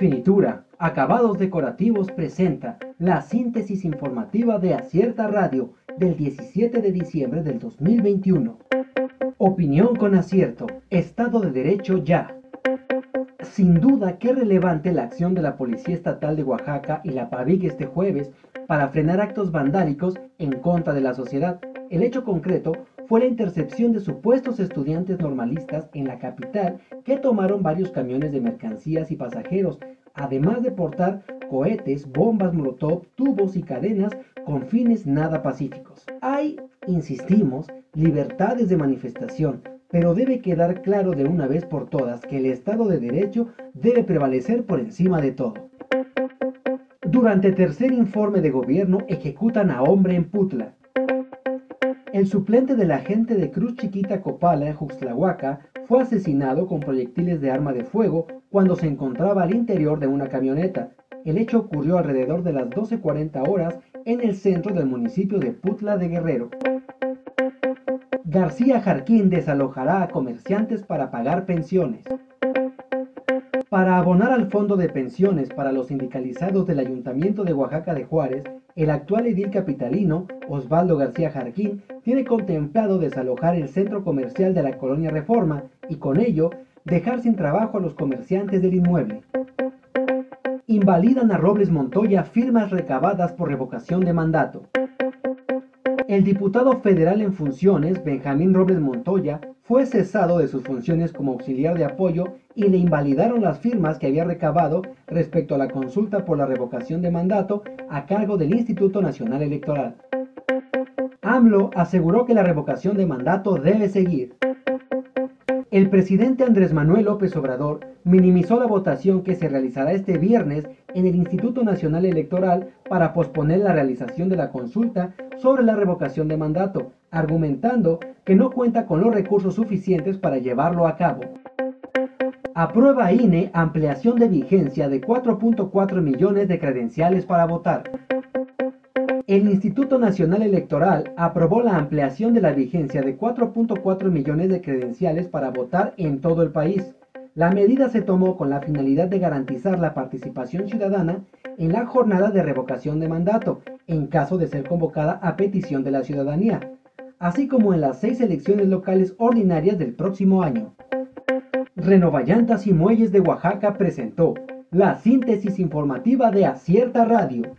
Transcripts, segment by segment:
Finitura, Acabados Decorativos presenta la síntesis informativa de Acierta Radio del 17 de diciembre del 2021. Opinión con acierto, Estado de Derecho ya. Sin duda, qué relevante la acción de la Policía Estatal de Oaxaca y la PAVIC este jueves para frenar actos vandálicos en contra de la sociedad. El hecho concreto fue la intercepción de supuestos estudiantes normalistas en la capital que tomaron varios camiones de mercancías y pasajeros, además de portar cohetes, bombas molotov, tubos y cadenas con fines nada pacíficos. Hay, insistimos, libertades de manifestación, pero debe quedar claro de una vez por todas que el Estado de Derecho debe prevalecer por encima de todo. Durante tercer informe de gobierno ejecutan a hombre en Putla. El suplente del agente de Cruz Chiquita Copala en Juxtlahuaca fue asesinado con proyectiles de arma de fuego cuando se encontraba al interior de una camioneta. El hecho ocurrió alrededor de las 12.40 horas en el centro del municipio de Putla de Guerrero. García Jarquín desalojará a comerciantes para pagar pensiones. Para abonar al fondo de pensiones para los sindicalizados del Ayuntamiento de Oaxaca de Juárez, el actual edil capitalino, Osvaldo García Jarquín, tiene contemplado desalojar el centro comercial de la colonia Reforma y con ello dejar sin trabajo a los comerciantes del inmueble. Invalidan a Robles Montoya firmas recabadas por revocación de mandato. El diputado federal en funciones, Benjamín Robles Montoya, fue cesado de sus funciones como auxiliar de apoyo y le invalidaron las firmas que había recabado respecto a la consulta por la revocación de mandato a cargo del Instituto Nacional Electoral. AMLO aseguró que la revocación de mandato debe seguir. El presidente Andrés Manuel López Obrador minimizó la votación que se realizará este viernes en el Instituto Nacional Electoral para posponer la realización de la consulta sobre la revocación de mandato, argumentando que no cuenta con los recursos suficientes para llevarlo a cabo. Aprueba INE ampliación de vigencia de 4.4 millones de credenciales para votar. El Instituto Nacional Electoral aprobó la ampliación de la vigencia de 4.4 millones de credenciales para votar en todo el país. La medida se tomó con la finalidad de garantizar la participación ciudadana en la jornada de revocación de mandato, en caso de ser convocada a petición de la ciudadanía, así como en las seis elecciones locales ordinarias del próximo año. Renovallantas y Muelles de Oaxaca presentó la síntesis informativa de Acierta Radio.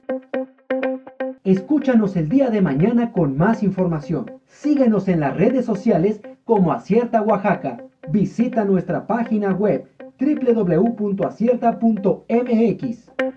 Escúchanos el día de mañana con más información. Síguenos en las redes sociales como Acierta Oaxaca. Visita nuestra página web www.acierta.mx.